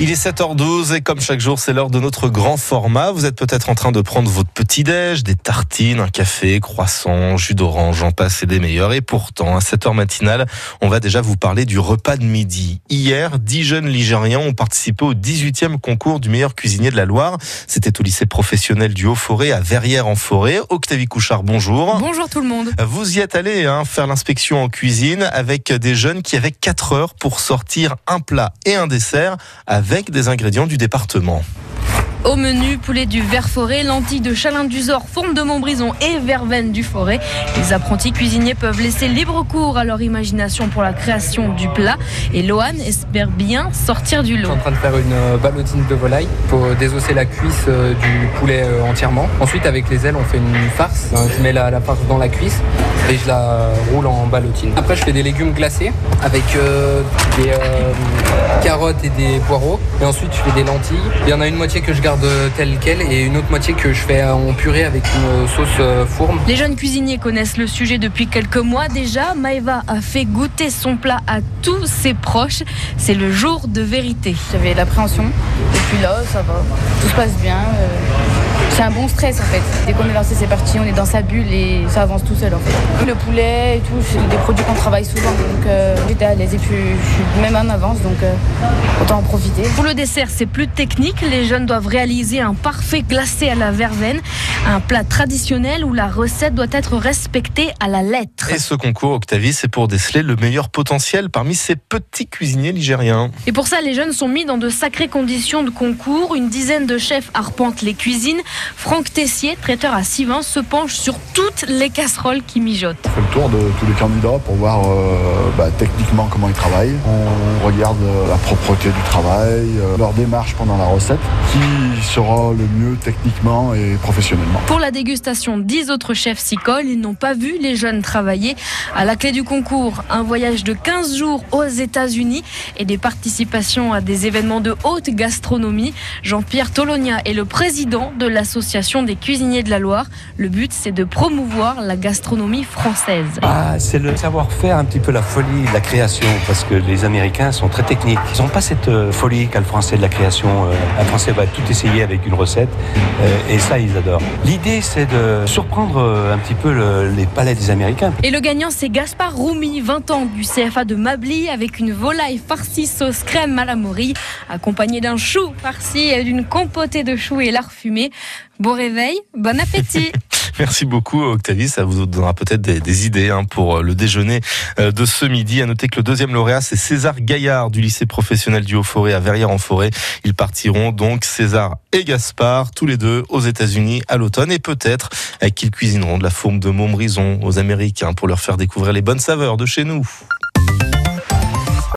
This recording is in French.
Il est 7h12 et comme chaque jour, c'est l'heure de notre grand format. Vous êtes peut-être en train de prendre votre petit-déj, des tartines, un café, croissant, jus d'orange, j'en passe et des meilleurs. Et pourtant, à 7h matinale, on va déjà vous parler du repas de midi. Hier, 10 jeunes Ligériens ont participé au 18e concours du meilleur cuisinier de la Loire. C'était au lycée professionnel du Haut-Forêt à Verrières-en-Forêt. Octavie Couchard, bonjour. Bonjour tout le monde. Vous y êtes allé hein, faire l'inspection en cuisine avec des jeunes qui avaient 4 heures pour sortir un plat et un dessert avec des ingrédients du département. Au menu, poulet du Vert-Forêt, lentilles de Chalin-du-Zor, fourme de Montbrison et verveine du Forêt. Les apprentis cuisiniers peuvent laisser libre cours à leur imagination pour la création du plat. Et Lohan espère bien sortir du Je lot. suis en train de faire une euh, ballotine de volaille pour désosser la cuisse euh, du poulet euh, entièrement. Ensuite, avec les ailes, on fait une farce. Je mets la, la farce dans la cuisse et je la roule en ballotine. Après, je fais des légumes glacés avec euh, des euh, carottes et des poireaux. Et ensuite, je fais des lentilles. Il y en a une moitié que je garde telle quelle et une autre moitié que je fais en purée avec une sauce euh, fourme. Les jeunes cuisiniers connaissent le sujet depuis quelques mois déjà. Maëva a fait goûter son plat à tous ses proches. C'est le jour de vérité. J'avais l'appréhension. Et puis là, ça va. Tout se passe bien. euh, C'est un bon stress en fait. Dès qu'on est lancé, c'est parti. On est dans sa bulle et ça avance tout seul en fait. Le poulet et tout, c'est des produits qu'on travaille souvent. Donc euh, j'étais à l'aise et puis je suis même en avance. Donc euh, autant en profiter. Pour le dessert, c'est plus technique. Les jeunes doivent réaliser un parfait glacé à la verveine, un plat traditionnel où la recette doit être respectée à la lettre. Et ce concours, Octavie, c'est pour déceler le meilleur potentiel parmi ces petits cuisiniers ligériens. Et pour ça, les jeunes sont mis dans de sacrées conditions de concours. Une dizaine de chefs arpentent les cuisines. Franck Tessier, traiteur à Sivin, se penche sur toutes les casseroles qui mijotent. On fait le tour de tous les candidats pour voir euh, bah, techniquement comment ils travaillent. On regarde euh, la propreté du travail, euh, leur démarche pendant la recette, qui sera le mieux techniquement et professionnellement. Pour la dégustation, dix autres chefs s'y collent. Ils n'ont pas vu les jeunes travailler. À la clé du concours, un voyage de 15 jours aux États-Unis et des participations à des événements de haute gastronomie. Jean-Pierre Tolonia est le président de l'Association des cuisiniers de la Loire. Le but, c'est de promouvoir la gastronomie française. Ah, c'est le savoir-faire, un petit peu la folie de la création, parce que les Américains sont très techniques. Ils n'ont pas cette euh, folie qu'a le Français de la création. Euh, un Français va tout essayer avec une recette, euh, et ça, ils adorent. L'idée, c'est de surprendre un petit peu le- les palais des Américains. Et le gagnant, c'est Gaspard Roumi, 20 ans, du CFA de Mably, avec une volaille farcie sauce crème à la morille, accompagnée d'un chou farci et d'une compotée de choux et lard fumé. Bon réveil, bon appétit Merci beaucoup, Octavie. Ça vous donnera peut-être des, idées hein, pour euh, le déjeuner euh, de ce midi. À noter que le deuxième lauréat, c'est César Gaillard du lycée professionnel du Haut-Forêt à Verrières-en-Forêt. Ils partiront donc, César et Gaspard, tous les deux aux États-Unis à l'automne. Et peut-être euh, qu'ils cuisineront de la fourme de Montbrison aux Américains pour leur faire découvrir les bonnes saveurs de chez nous.